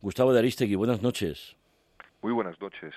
Gustavo de Aristegui, buenas noches. Muy buenas noches.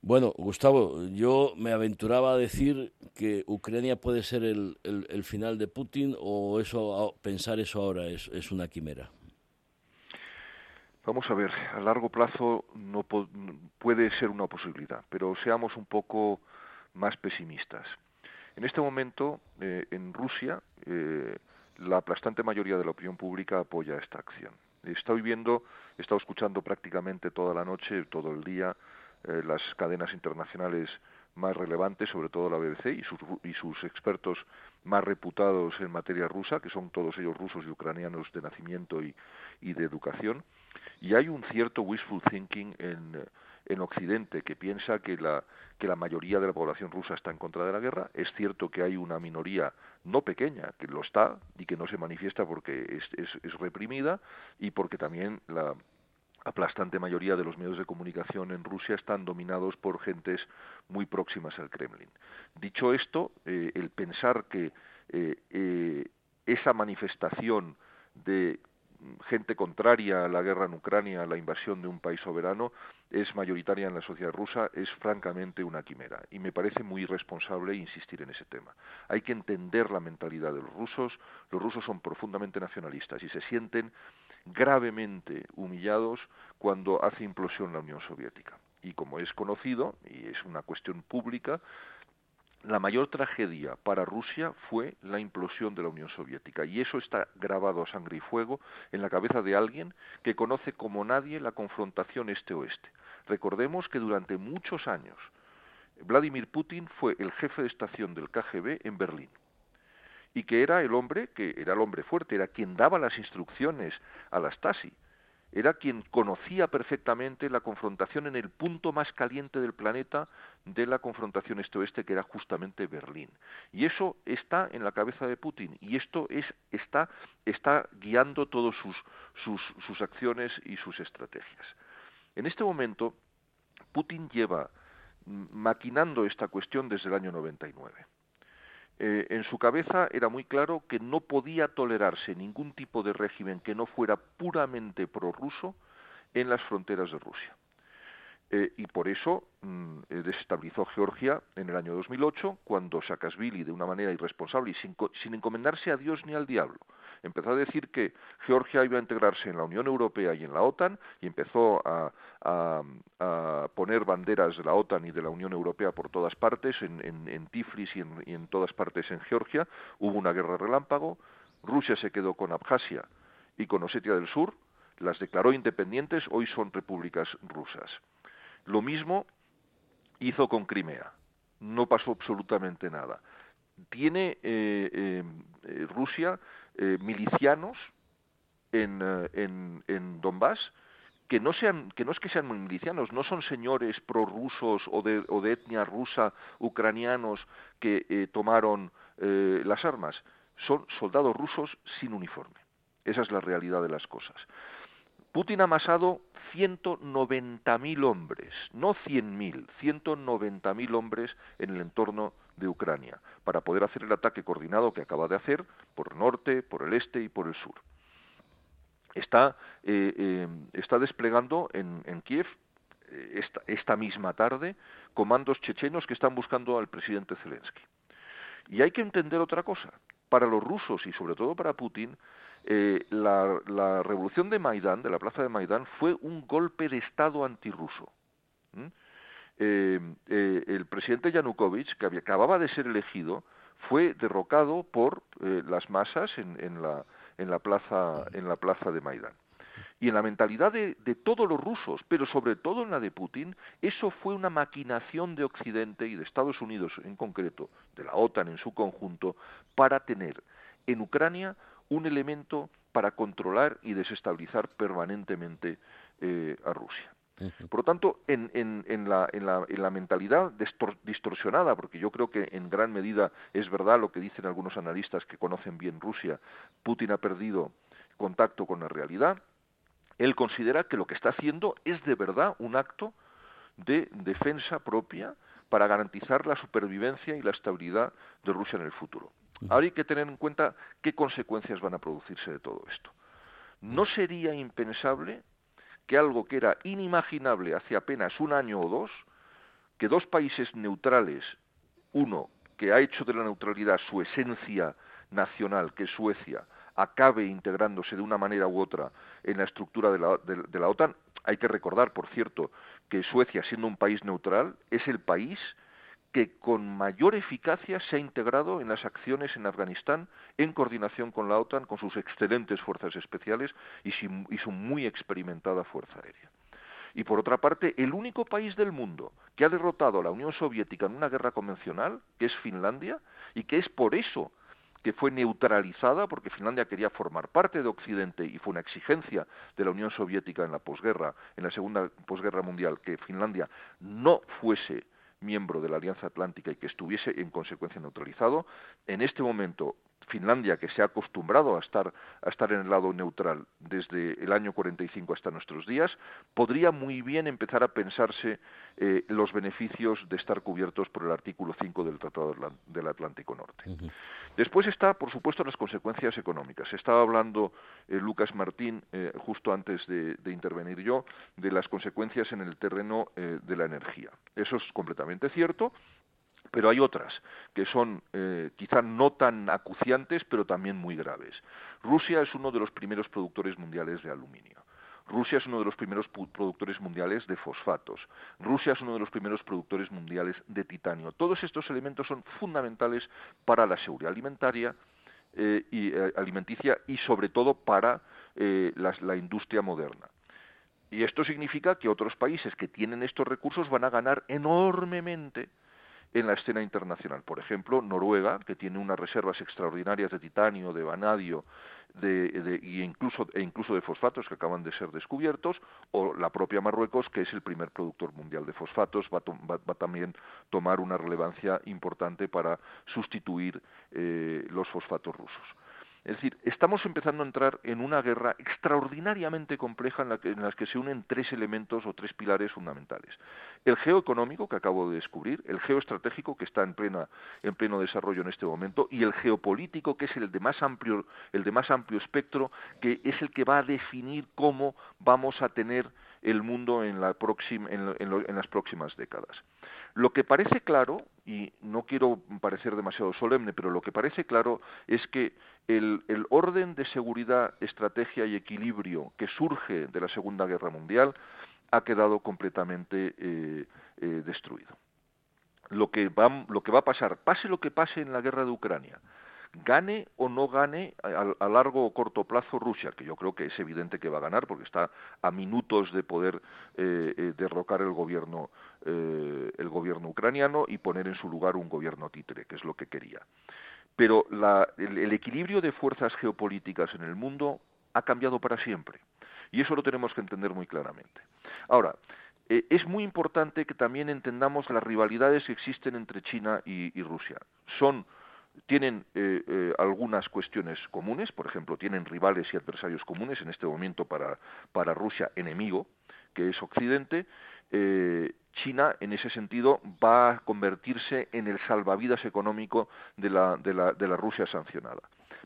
Bueno, Gustavo, yo me aventuraba a decir que Ucrania puede ser el, el, final de Putin o eso pensar eso ahora es, es, una quimera. Vamos a ver, a largo plazo no puede ser una posibilidad, pero seamos un poco más pesimistas. En este momento, eh, en Rusia, eh, la aplastante mayoría de la opinión pública apoya esta acción. Estoy viendo, he escuchando prácticamente toda la noche, todo el día, eh, las cadenas internacionales más relevantes, sobre todo la BBC y sus, y sus expertos más reputados en materia rusa, que son todos ellos rusos y ucranianos de nacimiento y de educación. Y hay un cierto wishful thinking en, en Occidente que piensa que la, que la mayoría de la población rusa está en contra de la guerra. Es cierto que hay una minoría no pequeña que lo está y que no se manifiesta porque es, es, reprimida y porque también la, aplastante mayoría de los medios de comunicación en Rusia están dominados por gentes muy próximas al Kremlin. Dicho esto, eh, el pensar que eh, eh, esa manifestación de gente contraria a la guerra en Ucrania, a la invasión de un país soberano, es mayoritaria en la sociedad rusa, es francamente una quimera. Y me parece muy irresponsable insistir en ese tema. Hay que entender la mentalidad de los rusos. Los rusos son profundamente nacionalistas y se sienten gravemente humillados cuando hace implosión la Unión Soviética. Y como es conocido, y es una cuestión pública, la mayor tragedia para Rusia fue la implosión de la Unión Soviética y eso está grabado a sangre y fuego en la cabeza de alguien que conoce como nadie la confrontación este-oeste. Recordemos que durante muchos años Vladimir Putin fue el jefe de estación del KGB en Berlín y que era el hombre que era el hombre fuerte, era quien daba las instrucciones a la Stasi era quien conocía perfectamente la confrontación en el punto más caliente del planeta de la confrontación este-oeste, que era justamente Berlín. Y eso está en la cabeza de Putin, y esto es, está, está guiando todas sus, sus, sus acciones y sus estrategias. En este momento, Putin lleva maquinando esta cuestión desde el año 99. Eh, en su cabeza era muy claro que no podía tolerarse ningún tipo de régimen que no fuera puramente prorruso en las fronteras de Rusia. Eh, y por eso mm, eh, desestabilizó Georgia en el año 2008, cuando Saakashvili, de una manera irresponsable y sin encomendarse a Dios ni al diablo, empezó a decir que Georgia iba a integrarse en la Unión Europea y en la OTAN y empezó a, poner banderas de la OTAN y de la Unión Europea por todas partes, en, Tiflis y en, y en todas partes en Georgia. Hubo una guerra relámpago. Rusia se quedó con Abjasia y con Osetia del Sur, las declaró independientes, hoy son repúblicas rusas. Lo mismo hizo con Crimea. No pasó absolutamente nada. Tiene eh, eh, eh Rusia eh, milicianos en, eh, en, en Donbass que no sean que no es que sean milicianos, no son señores prorrusos o de, o de etnia rusa ucranianos que eh, tomaron las armas, son soldados rusos sin uniforme. Esa es la realidad de las cosas. Putin ha amasado 190.000 hombres, no 100.000, 190.000 hombres en el entorno de Ucrania, para poder hacer el ataque coordinado que acaba de hacer por norte, por el este y por el sur. Está, eh, eh, está desplegando en, en Kiev eh, esta, misma tarde comandos chechenos que están buscando al presidente Zelensky. Y hay que entender otra cosa. Para los rusos y sobre todo para Putin, eh, la, la, revolución de Maidán, de la plaza de Maidán, fue un golpe de Estado antirruso. Eh, eh, el presidente Yanukovych, que acababa de ser elegido, fue derrocado por eh, las masas en, en, la, en, la plaza, en la plaza de Maidán. Y en la mentalidad de, de, todos los rusos, pero sobre todo en la de Putin, eso fue una maquinación de Occidente y de Estados Unidos en concreto, de la OTAN en su conjunto, para tener en Ucrania un elemento para controlar y desestabilizar permanentemente eh, a Rusia. Por lo tanto, en, en, en, la, en, la, mentalidad distorsionada, porque yo creo que en gran medida es verdad lo que dicen algunos analistas que conocen bien Rusia, Putin ha perdido contacto con la realidad, él considera que lo que está haciendo es de verdad un acto de defensa propia para garantizar la supervivencia y la estabilidad de Rusia en el futuro. Ahora hay que tener en cuenta qué consecuencias van a producirse de todo esto. No sería impensable que algo que era inimaginable hace apenas un año o dos, que dos países neutrales, uno que ha hecho de la neutralidad su esencia nacional, que es Suecia, acabe integrándose de una manera u otra en la estructura de la, de la OTAN. Hay que recordar, por cierto, que Suecia, siendo un país neutral, es el país que con mayor eficacia se ha integrado en las acciones en Afganistán en coordinación con la OTAN, con sus excelentes fuerzas especiales y su, muy experimentada fuerza aérea. Y por otra parte, el único país del mundo que ha derrotado a la Unión Soviética en una guerra convencional, que es Finlandia, y que es por eso que fue neutralizada, porque Finlandia quería formar parte de Occidente y fue una exigencia de la Unión Soviética en la posguerra, en la segunda posguerra mundial, que Finlandia no fuese miembro de la Alianza Atlántica y que estuviese en consecuencia neutralizado. En este momento, Finlandia, que se ha acostumbrado a estar, a estar en el lado neutral desde el año 45 hasta nuestros días, podría muy bien empezar a pensarse eh, los beneficios de estar cubiertos por el artículo 5 del Tratado del Atlántico Norte. Después está, por supuesto, las consecuencias económicas. Estaba hablando eh, Lucas Martín, eh, justo antes de, de, intervenir yo, de las consecuencias en el terreno de la energía. Eso es completamente cierto pero hay otras que son eh, quizá no tan acuciantes, pero también muy graves. Rusia es uno de los primeros productores mundiales de aluminio. Rusia es uno de los primeros productores mundiales de fosfatos. Rusia es uno de los primeros productores mundiales de titanio. Todos estos elementos son fundamentales para la seguridad alimentaria eh, y eh, alimenticia y sobre todo para la industria moderna. Y esto significa que otros países que tienen estos recursos van a ganar enormemente en la escena internacional. Por ejemplo, Noruega, que tiene unas reservas extraordinarias de titanio, de vanadio de, e incluso de fosfatos que acaban de ser descubiertos, o la propia Marruecos, que es el primer productor mundial de fosfatos, va, a también tomar una relevancia importante para sustituir eh, los fosfatos rusos. Es decir, estamos empezando a entrar en una guerra extraordinariamente compleja en la, que, en que se unen tres elementos o tres pilares fundamentales. El geoeconómico, que acabo de descubrir, el geoestratégico, que está en, plena, en pleno desarrollo en este momento, y el geopolítico, que es el de, más amplio, el de más amplio espectro, que es el que va a definir cómo vamos a tener el mundo en, la en las próximas décadas. Lo que parece claro, y no quiero parecer demasiado solemne, pero lo que parece claro es que el, orden de seguridad, estrategia y equilibrio que surge de la Segunda Guerra Mundial ha quedado completamente eh, eh, destruido. Lo que, va, lo que va a pasar, pase lo que pase en la guerra de Ucrania, gane o no gane a, largo o corto plazo Rusia, que yo creo que es evidente que va a ganar porque está a minutos de poder eh, eh, derrocar el gobierno, eh, el gobierno ucraniano y poner en su lugar un gobierno títere, que es lo que quería. Pero el equilibrio de fuerzas geopolíticas en el mundo ha cambiado para siempre. Y eso lo tenemos que entender muy claramente. Ahora, es muy importante que también entendamos las rivalidades que existen entre China y Rusia. Son tienen eh, eh, algunas cuestiones comunes, por ejemplo, tienen rivales y adversarios comunes, en este momento para, para Rusia enemigo, que es Occidente. Eh, China, en ese sentido, va a convertirse en el salvavidas económico de la, de la, de la Rusia sancionada.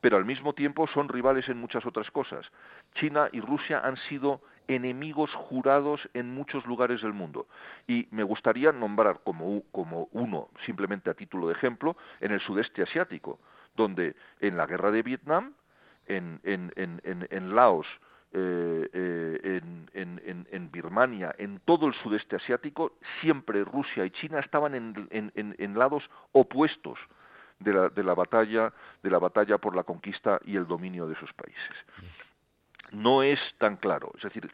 Pero al mismo tiempo son rivales en muchas otras cosas. China y Rusia han sido enemigos jurados en muchos lugares del mundo. Y me gustaría nombrar como, como uno, simplemente a título de ejemplo, en el sudeste asiático, donde en la guerra de Vietnam, en, en, en, en Laos, eh, eh, en, Birmania, en todo el sudeste asiático, siempre Rusia y China estaban en, lados opuestos de la, de la batalla, de la batalla por la conquista y el dominio de esos países no es tan claro. Es decir,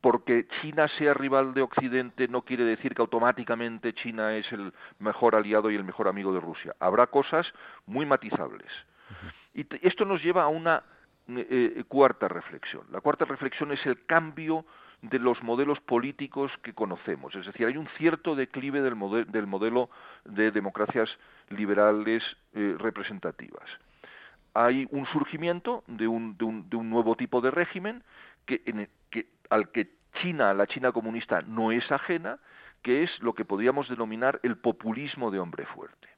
porque China sea rival de Occidente no quiere decir que automáticamente China es el mejor aliado y el mejor amigo de Rusia. Habrá cosas muy matizables. Y esto nos lleva a una eh, eh, cuarta reflexión. La cuarta reflexión es el cambio de los modelos políticos que conocemos. Es decir, hay un cierto declive del, modelo de democracias liberales eh, representativas hay un surgimiento de un, de un, de un nuevo tipo de régimen al que China, la China comunista, no es ajena, que es lo que podríamos denominar el populismo de hombre fuerte.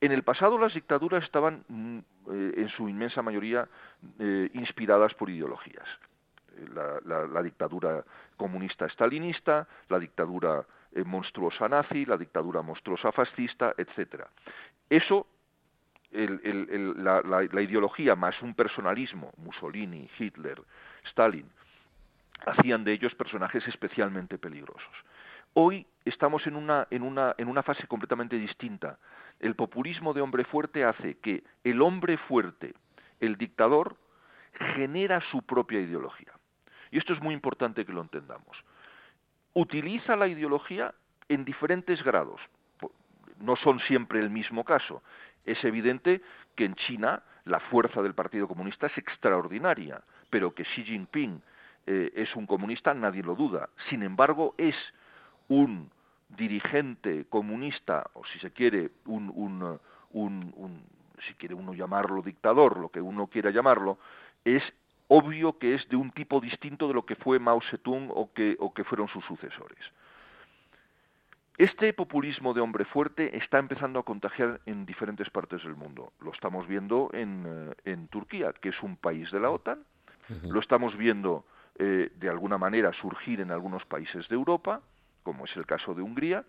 En el pasado las dictaduras estaban mm, eh, en su inmensa mayoría eh, inspiradas por ideologías. la, dictadura comunista stalinista, la dictadura eh, monstruosa nazi, la dictadura monstruosa fascista, etcétera. Eso, la, la, ideología más un personalismo, Mussolini, Hitler, Stalin, hacían de ellos personajes especialmente peligrosos. Hoy estamos en una, en una, en una fase completamente distinta. El populismo de hombre fuerte hace que el hombre fuerte, el dictador, genera su propia ideología. Y esto es muy importante que lo entendamos. Utiliza la ideología en diferentes grados. No son siempre el mismo caso. Es evidente que en China la fuerza del Partido Comunista es extraordinaria, pero que Xi Jinping eh, es un comunista, nadie lo duda. Sin embargo, es un dirigente comunista, o si se quiere, un, un, un, si quiere uno llamarlo dictador, lo que uno quiera llamarlo, es obvio que es de un tipo distinto de lo que fue Mao Zedong o que, o que fueron sus sucesores. Este populismo de hombre fuerte está empezando a contagiar en diferentes partes del mundo. Lo estamos viendo en, eh, en Turquía, que es un país de la OTAN, lo estamos viendo eh, de alguna manera surgir en algunos países de Europa, como es el caso de Hungría,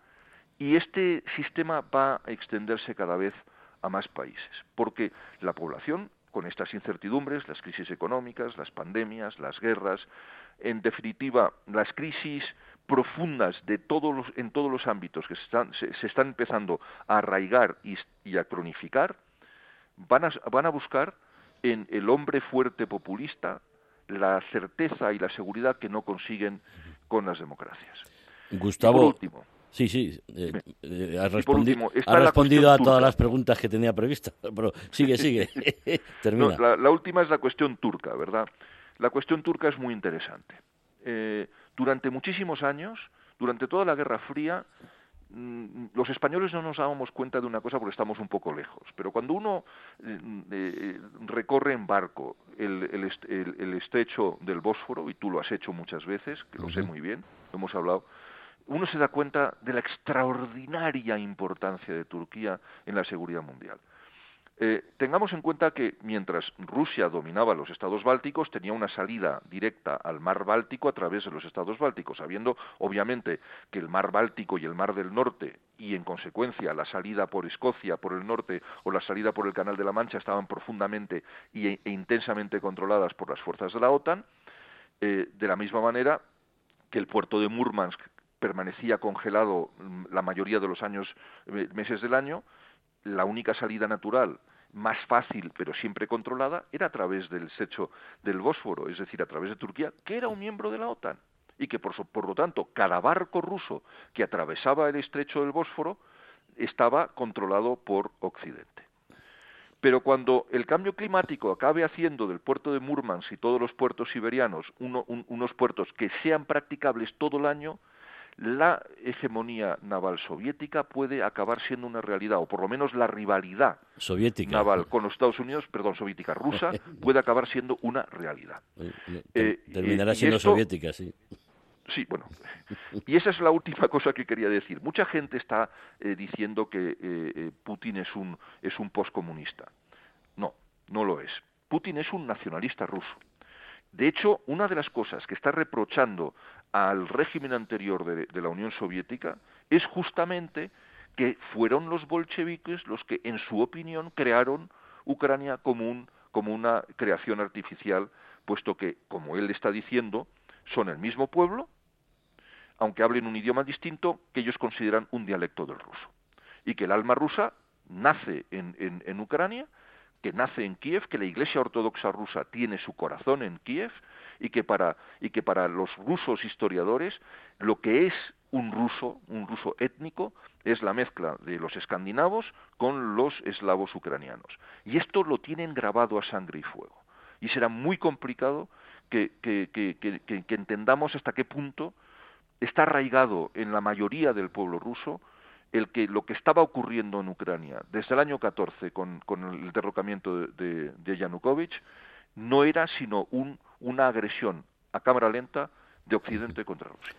y este sistema va a extenderse cada vez a más países, porque la población, con estas incertidumbres, las crisis económicas, las pandemias, las guerras, en definitiva, las crisis profundas de todos los, en todos los ámbitos que se están, se, están empezando a arraigar y, y a cronificar, van a, van a buscar en el hombre fuerte populista la certeza y la seguridad que no consiguen con las democracias. Gustavo, último, sí, sí, eh, eh, has, respondido a todas las preguntas que tenía previstas, pero sigue, sigue, termina. la, última es la cuestión turca, ¿verdad? La cuestión turca es muy interesante. Eh, durante muchísimos años, durante toda la Guerra Fría, Mm, los españoles no nos dábamos cuenta de una cosa porque estamos un poco lejos, pero cuando uno eh, eh, recorre en barco el, el, estrecho del Bósforo, y tú lo has hecho muchas veces, que lo sé muy bien, hemos hablado, uno se da cuenta de la extraordinaria importancia de Turquía en la seguridad mundial. Eh, tengamos en cuenta que mientras Rusia dominaba los estados bálticos, tenía una salida directa al mar Báltico a través de los estados bálticos, sabiendo obviamente que el mar Báltico y el mar del Norte, y en consecuencia la salida por Escocia, por el norte, o la salida por el Canal de la Mancha, estaban profundamente e, intensamente controladas por las fuerzas de la OTAN, eh, de la misma manera que el puerto de Murmansk permanecía congelado mm, la mayoría de los años, eh, meses del año, la única salida natural más fácil, pero siempre controlada, era a través del secho del Bósforo, es decir, a través de Turquía, que era un miembro de la OTAN, y que por, por lo tanto cada barco ruso que atravesaba el estrecho del Bósforo estaba controlado por Occidente. Pero cuando el cambio climático acabe haciendo del puerto de Murmansk y todos los puertos siberianos unos puertos que sean practicables todo el año, la hegemonía naval soviética puede acabar siendo una realidad, o por lo menos la rivalidad naval con los Estados Unidos, perdón, soviética rusa, puede acabar siendo una realidad. Eh, terminará siendo soviética, sí. Sí, bueno. Y esa es la última cosa que quería decir. Mucha gente está eh, diciendo que eh, Putin es un, es un postcomunista. No, no lo es. Putin es un nacionalista ruso. De hecho, una de las cosas que está reprochando al régimen anterior de, la Unión Soviética es justamente que fueron los bolcheviques los que, en su opinión, crearon Ucrania como, como una creación artificial, puesto que, como él está diciendo, son el mismo pueblo, aunque hablen un idioma distinto, que ellos consideran un dialecto del ruso. Y que el alma rusa nace en, en Ucrania que nace en Kiev, que la Iglesia Ortodoxa rusa tiene su corazón en Kiev y que para y que para los rusos historiadores lo que es un ruso, un ruso étnico, es la mezcla de los escandinavos con los eslavos ucranianos. Y esto lo tienen grabado a sangre y fuego. Y será muy complicado que, que, que, que entendamos hasta qué punto está arraigado en la mayoría del pueblo ruso el que lo que estaba ocurriendo en Ucrania desde el año 14 con, el derrocamiento de, de, Yanukovych no era sino un, una agresión a cámara lenta de Occidente contra Rusia.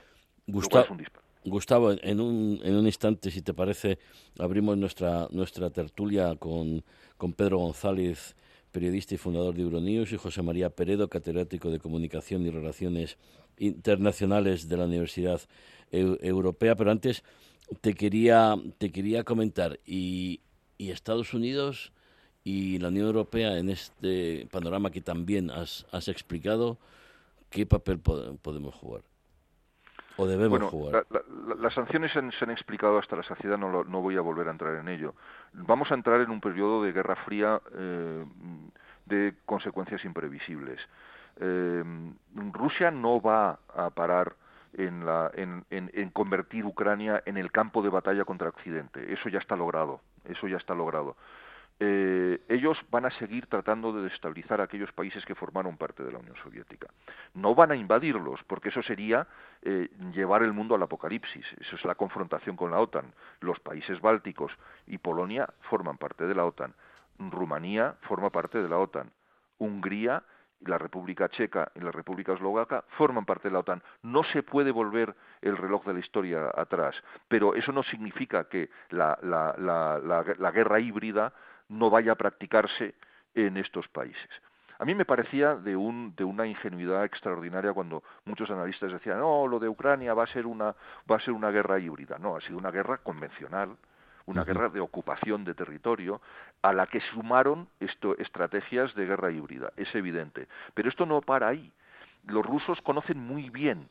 Gustavo, en un, en un instante, si te parece, abrimos nuestra, nuestra tertulia con, con Pedro González periodista y fundador de Euronews, y José María Peredo, catedrático de Comunicación y Relaciones Internacionales de la Universidad Europea. Pero antes te quería, te quería comentar, y, y Estados Unidos y la Unión Europea en este panorama que también has, has explicado, ¿qué papel podemos jugar? ¿O debemos jugar? las sanciones se han, explicado hasta la saciedad, no, no voy a volver a entrar en ello. Vamos a entrar en un periodo de guerra fría eh, de consecuencias imprevisibles. Eh, Rusia no va a parar en, la, en, en, convertir Ucrania en el campo de batalla contra Occidente. Eso ya está logrado. Eso ya está logrado. Eh, ellos van a seguir tratando de destabilizar a aquellos países que formaron parte de la Unión Soviética. No van a invadirlos, porque eso sería eh, llevar el mundo al apocalipsis. Eso es la confrontación con la OTAN. Los países bálticos y Polonia forman parte de la OTAN. Rumanía forma parte de la OTAN. Hungría la República Checa y la República Eslovaca forman parte de la OTAN. No se puede volver el reloj de la historia atrás, pero eso no significa que la, la guerra híbrida no vaya a practicarse en estos países. A mí me parecía de, un, de una ingenuidad extraordinaria cuando muchos analistas decían, no, lo de Ucrania va a ser una, va a ser una guerra híbrida. No, ha sido una guerra convencional, una guerra de ocupación de territorio, a la que sumaron esto, estrategias de guerra híbrida, es evidente. Pero esto no para ahí. Los rusos conocen muy bien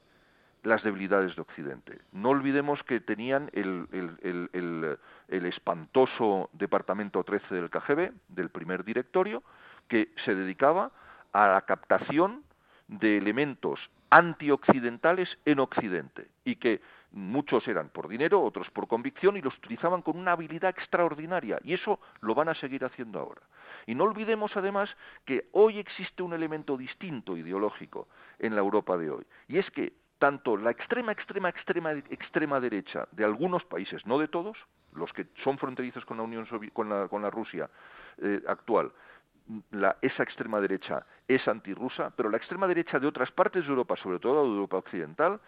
las debilidades de Occidente. No olvidemos que tenían el, el, espantoso Departamento 13 del KGB, del primer directorio, que se dedicaba a la captación de elementos antioccidentales en Occidente y que muchos eran por dinero, otros por convicción y los utilizaban con una habilidad extraordinaria y eso lo van a seguir haciendo ahora. Y no olvidemos además que hoy existe un elemento distinto ideológico en la Europa de hoy y es que tanto la extrema, extrema, extrema, extrema derecha de algunos países, no de todos, los que son fronterizos con la Unión con la, con la Rusia eh, actual, la, esa extrema derecha es antirrusa, pero la extrema derecha de otras partes de Europa, sobre todo de Europa occidental,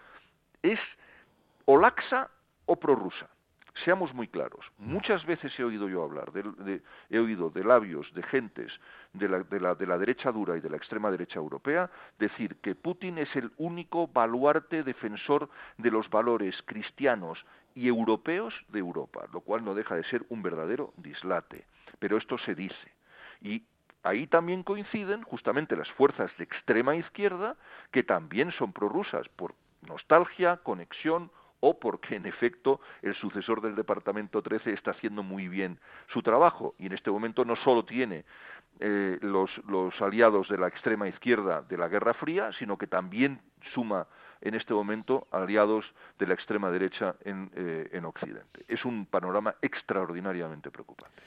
es o laxa o prorrusa. Seamos muy claros. Muchas veces he oído yo hablar, de, he oído de labios de gentes de la, de, la, de la derecha dura y de la extrema derecha europea decir que Putin es el único baluarte defensor de los valores cristianos y europeos de Europa, lo cual no deja de ser un verdadero dislate. Pero esto se dice. Y ahí también coinciden justamente las fuerzas de extrema izquierda que también son prorrusas por nostalgia, conexión o porque en efecto el sucesor del Departamento 13 está haciendo muy bien su trabajo y en este momento no solo tiene eh, los, aliados de la extrema izquierda de la Guerra Fría, sino que también suma en este momento aliados de la extrema derecha en, eh, en Occidente. Es un panorama extraordinariamente preocupante.